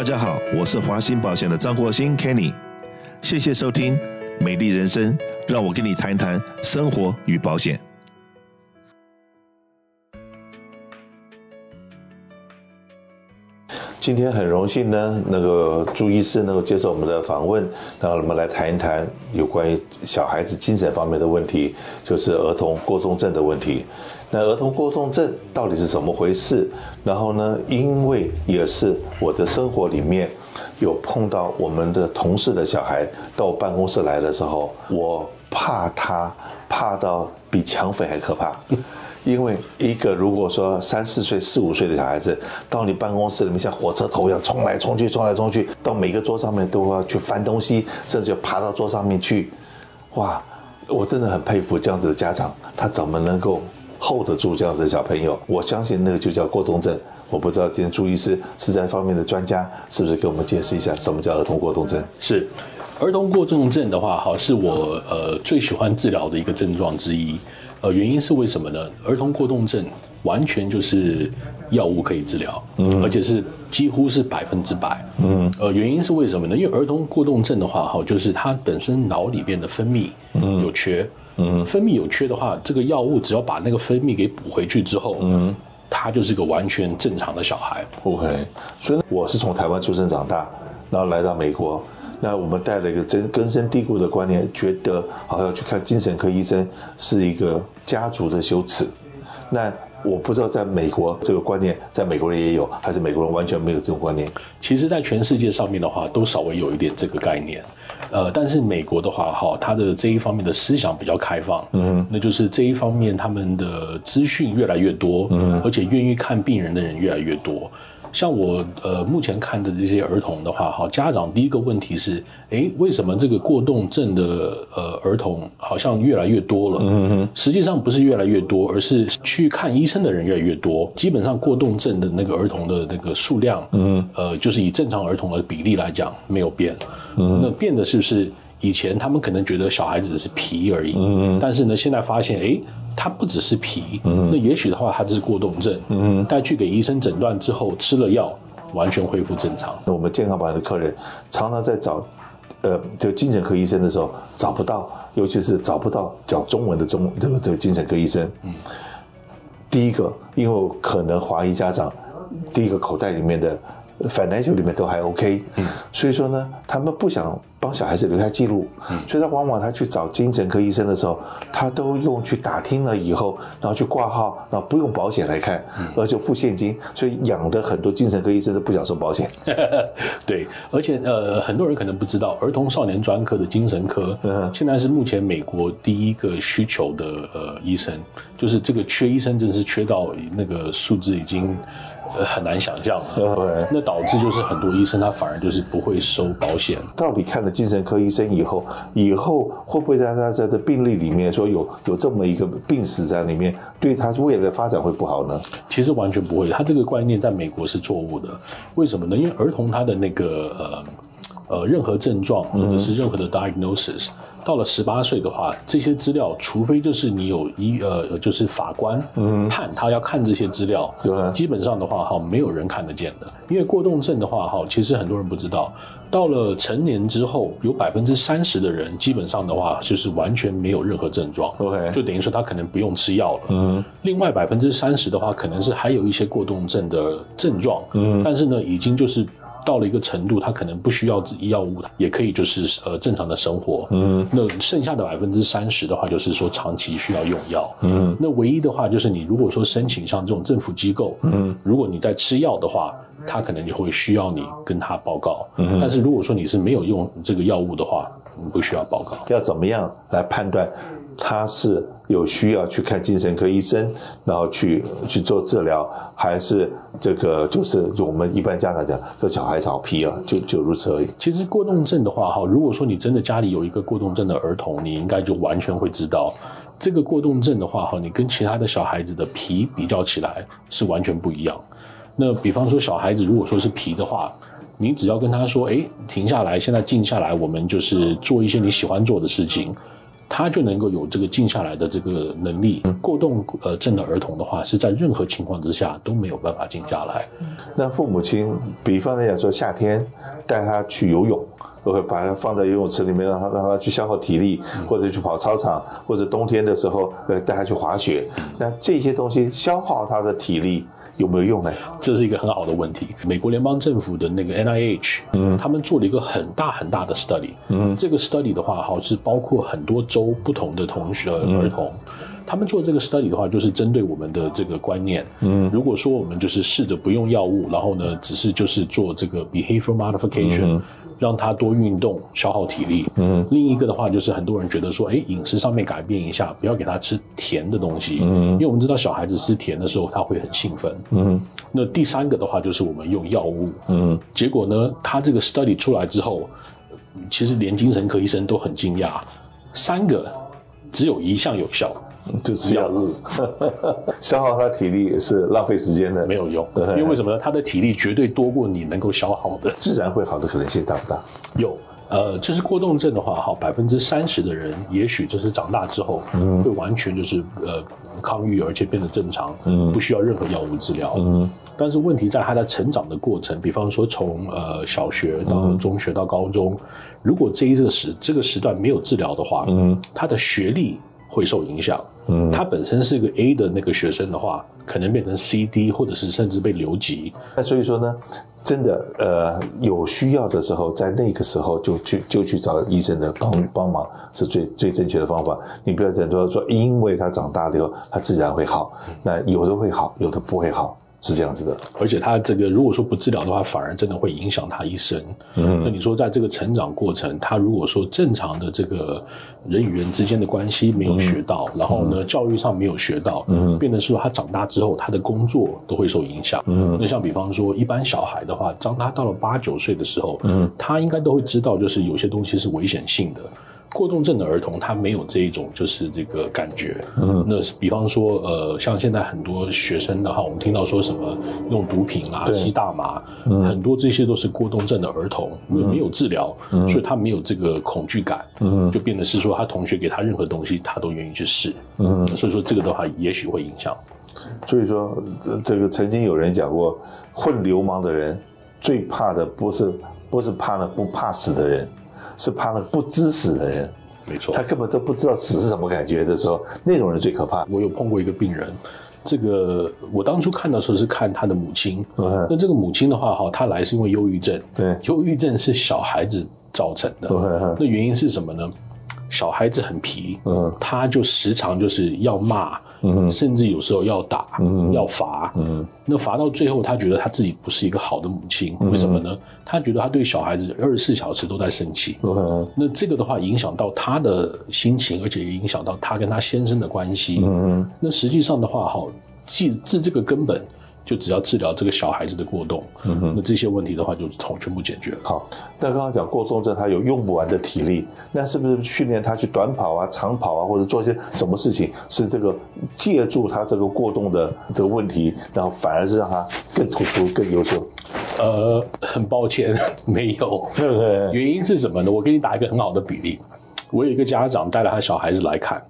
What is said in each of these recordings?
大家好，我是华兴保险的张国兴 Kenny，谢谢收听美丽人生，让我跟你谈谈生活与保险。今天很荣幸呢，那个朱医师能够接受我们的访问，让我们来谈一谈有关于小孩子精神方面的问题，就是儿童过动症的问题。那儿童过动症到底是怎么回事？然后呢，因为也是我的生活里面有碰到我们的同事的小孩到我办公室来的时候，我怕他怕到比抢匪还可怕。因为一个如果说三四岁、四五岁的小孩子到你办公室里面像火车头一样冲来冲去、冲来冲去，到每个桌上面都要去翻东西，甚至爬到桌上面去，哇！我真的很佩服这样子的家长，他怎么能够 hold 得住这样子的小朋友？我相信那个就叫过动症。我不知道今天朱医师是在方面的专家，是不是给我们解释一下什么叫儿童过动症？是，儿童过动症的话，哈，是我呃最喜欢治疗的一个症状之一。呃，原因是为什么呢？儿童过动症完全就是药物可以治疗，嗯，而且是几乎是百分之百，嗯，呃，原因是为什么呢？因为儿童过动症的话，哈，就是他本身脑里边的分泌有缺，嗯，分泌有缺的话，这个药物只要把那个分泌给补回去之后，嗯，他就是个完全正常的小孩。OK，所以我是从台湾出生长大，然后来到美国。那我们带了一个根根深蒂固的观念，觉得好像去看精神科医生是一个家族的羞耻。那我不知道在美国这个观念，在美国人也有，还是美国人完全没有这种观念？其实，在全世界上面的话，都稍微有一点这个概念。呃，但是美国的话，哈，它的这一方面的思想比较开放，嗯，那就是这一方面他们的资讯越来越多，嗯，而且愿意看病人的人越来越多。像我呃目前看的这些儿童的话，哈，家长第一个问题是，诶，为什么这个过动症的呃儿童好像越来越多了？嗯哼，实际上不是越来越多，而是去看医生的人越来越多。基本上过动症的那个儿童的那个数量，嗯，呃，就是以正常儿童的比例来讲没有变，嗯，那变的是不是以前他们可能觉得小孩子是皮而已，嗯，但是呢现在发现，诶。他不只是皮，嗯，那也许的话，他就是过动症，嗯，带去给医生诊断之后，吃了药，完全恢复正常。那我们健康保险的客人常常在找，呃，这个精神科医生的时候找不到，尤其是找不到讲中文的中这个这个精神科医生。嗯，第一个，因为可能华裔家长，第一个口袋里面的 financial 里面都还 OK，嗯，所以说呢，他们不想。帮小孩子留下记录，所以他往往他去找精神科医生的时候，他都用去打听了以后，然后去挂号，然后不用保险来看，而且付现金，所以养的很多精神科医生都不想收保险。对，而且呃，很多人可能不知道，儿童少年专科的精神科，嗯现在是目前美国第一个需求的呃医生，就是这个缺医生真是缺到那个数字已经。呃，很难想象，对，那导致就是很多医生他反而就是不会收保险。到底看了精神科医生以后，以后会不会在他在这病例里面说有有这么一个病史在里面，对他未来的发展会不好呢？其实完全不会，他这个观念在美国是错误的。为什么呢？因为儿童他的那个呃呃任何症状或者是任何的 diagnosis。嗯到了十八岁的话，这些资料，除非就是你有一呃，就是法官判他要看这些资料，嗯，基本上的话哈，没有人看得见的。因为过动症的话哈，其实很多人不知道，到了成年之后，有百分之三十的人基本上的话就是完全没有任何症状，OK，就等于说他可能不用吃药了。嗯，另外百分之三十的话，可能是还有一些过动症的症状，嗯，但是呢，已经就是。到了一个程度，他可能不需要药物，也可以就是呃正常的生活。嗯，那剩下的百分之三十的话，就是说长期需要用药。嗯，那唯一的话就是你如果说申请像这种政府机构，嗯，如果你在吃药的话，他可能就会需要你跟他报告。嗯，但是如果说你是没有用这个药物的话，你不需要报告。要怎么样来判断他是？有需要去看精神科医生，然后去去做治疗，还是这个就是就我们一般家长讲，这小孩子好皮啊，就就如此而已。其实过动症的话，哈，如果说你真的家里有一个过动症的儿童，你应该就完全会知道，这个过动症的话，哈，你跟其他的小孩子的皮比较起来是完全不一样。那比方说小孩子如果说是皮的话，你只要跟他说，哎，停下来，现在静下来，我们就是做一些你喜欢做的事情。他就能够有这个静下来的这个能力。过动呃症的儿童的话，是在任何情况之下都没有办法静下来。那父母亲，比方来讲说，夏天带他去游泳，都会把他放在游泳池里面，让他让他去消耗体力，或者去跑操场，或者冬天的时候呃带他去滑雪。那这些东西消耗他的体力。有没有用呢？这是一个很好的问题。美国联邦政府的那个 NIH，嗯，他们做了一个很大很大的 study，嗯，这个 study 的话，好是包括很多州不同的同学儿童，嗯，他们做这个 study 的话，就是针对我们的这个观念，嗯，如果说我们就是试着不用药物，然后呢，只是就是做这个 behavior modification。嗯让他多运动，消耗体力。嗯，另一个的话就是很多人觉得说，哎，饮食上面改变一下，不要给他吃甜的东西。嗯，因为我们知道小孩子吃甜的时候他会很兴奋。嗯，那第三个的话就是我们用药物。嗯，结果呢，他这个 study 出来之后，其实连精神科医生都很惊讶，三个只有一项有效。就吃药物，消耗他体力是浪费时间的，没有用。因为为什么呢？他的体力绝对多过你能够消耗的，自然会好的可能性大不大？有，呃，就是过动症的话，哈，百分之三十的人，也许就是长大之后，嗯，会完全就是呃抗愈，而且变得正常，嗯，不需要任何药物治疗，嗯。但是问题在他的成长的过程，比方说从呃小学到中学到高中，如果这一个时这个时段没有治疗的话，嗯，他的学历。会受影响。嗯，他本身是一个 A 的那个学生的话，可能变成 C、D，或者是甚至被留级。那所以说呢，真的呃有需要的时候，在那个时候就去就去找医生的帮帮忙，是最最正确的方法。你不要等说说，因为他长大了以后，他自然会好。那有的会好，有的不会好。是这样子的，而且他这个如果说不治疗的话，反而真的会影响他一生。嗯，那你说在这个成长过程，他如果说正常的这个人与人之间的关系没有学到，嗯、然后呢，教育上没有学到，嗯，变成说他长大之后，他的工作都会受影响。嗯，那像比方说一般小孩的话，当他到了八九岁的时候，嗯，他应该都会知道，就是有些东西是危险性的。过动症的儿童，他没有这一种就是这个感觉。嗯，那比方说，呃，像现在很多学生的话，我们听到说什么用毒品啊、吸大麻，嗯，很多这些都是过动症的儿童，因为没有治疗，嗯，所以他没有这个恐惧感，嗯，就变得是说他同学给他任何东西，他都愿意去试，嗯，所以说这个的话，也许会影响。所以说，这个曾经有人讲过，混流氓的人最怕的不是不是怕那不怕死的人。是怕那个不知死的人，没错，他根本都不知道死是什么感觉的时候，那种人最可怕。我有碰过一个病人，这个我当初看的时候是看他的母亲，嗯、那这个母亲的话哈，她来是因为忧郁症，对，忧郁症是小孩子造成的，嗯、那原因是什么呢？小孩子很皮，嗯，他就时常就是要骂。嗯，甚至有时候要打，嗯，要罚，嗯，那罚到最后，他觉得他自己不是一个好的母亲，为什么呢？他觉得他对小孩子二十四小时都在生气，嗯，那这个的话影响到他的心情，而且也影响到他跟他先生的关系，嗯，那实际上的话，哈，治治这个根本。就只要治疗这个小孩子的过动，嗯哼，那这些问题的话就统全部解决了。好，那刚刚讲过动症，他有用不完的体力，那是不是训练他去短跑啊、长跑啊，或者做一些什么事情，是这个借助他这个过动的这个问题，然后反而是让他更突出、更优秀？呃，很抱歉，没有。对不对？原因是什么呢？我给你打一个很好的比例，我有一个家长带了他小孩子来看。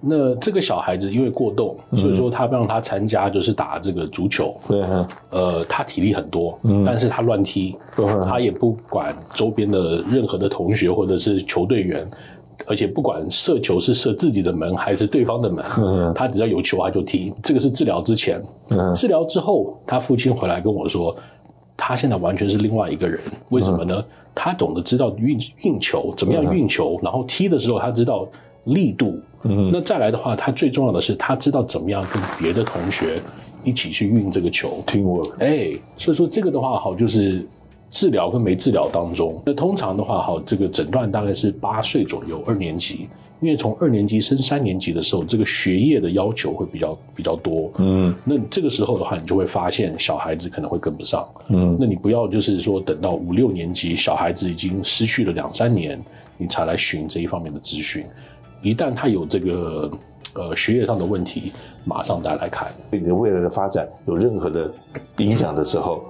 那这个小孩子因为过动，所以说他让他参加就是打这个足球。对，呃，他体力很多，但是他乱踢，他也不管周边的任何的同学或者是球队员，而且不管射球是射自己的门还是对方的门，他只要有球他就踢。这个是治疗之前，治疗之后，他父亲回来跟我说，他现在完全是另外一个人。为什么呢？他懂得知道运运球，怎么样运球，然后踢的时候他知道力度。嗯，那再来的话，他最重要的是他知道怎么样跟别的同学一起去运这个球。听我，哎，所以说这个的话，好，就是治疗跟没治疗当中，那通常的话，好，这个诊断大概是八岁左右，二年级，因为从二年级升三年级的时候，这个学业的要求会比较比较多。嗯，那这个时候的话，你就会发现小孩子可能会跟不上。嗯，那你不要就是说等到五六年级，小孩子已经失去了两三年，你才来寻这一方面的咨询。一旦他有这个呃学业上的问题，马上再来看。对你的未来的发展有任何的影响的时候，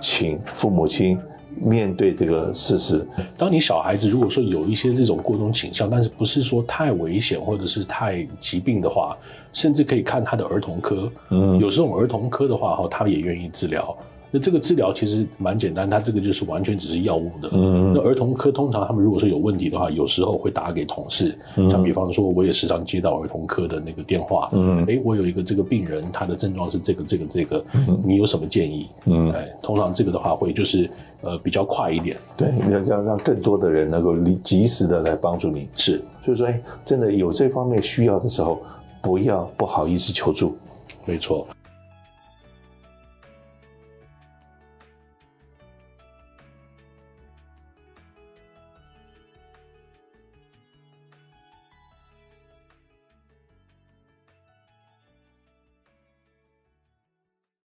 请父母亲面对这个事实。当你小孩子如果说有一些这种过动倾向，但是不是说太危险或者是太疾病的话，甚至可以看他的儿童科。嗯，有时候儿童科的话，哈，他也愿意治疗。那这个治疗其实蛮简单，它这个就是完全只是药物的。嗯，那儿童科通常他们如果说有问题的话，有时候会打给同事。嗯，像比方说，我也时常接到儿童科的那个电话。嗯，哎，我有一个这个病人，他的症状是这个这个这个，你有什么建议？嗯，哎，通常这个的话会就是呃比较快一点。对，要让让更多的人能够及时的来帮助你。是，所以说，哎，真的有这方面需要的时候，不要不好意思求助。没错。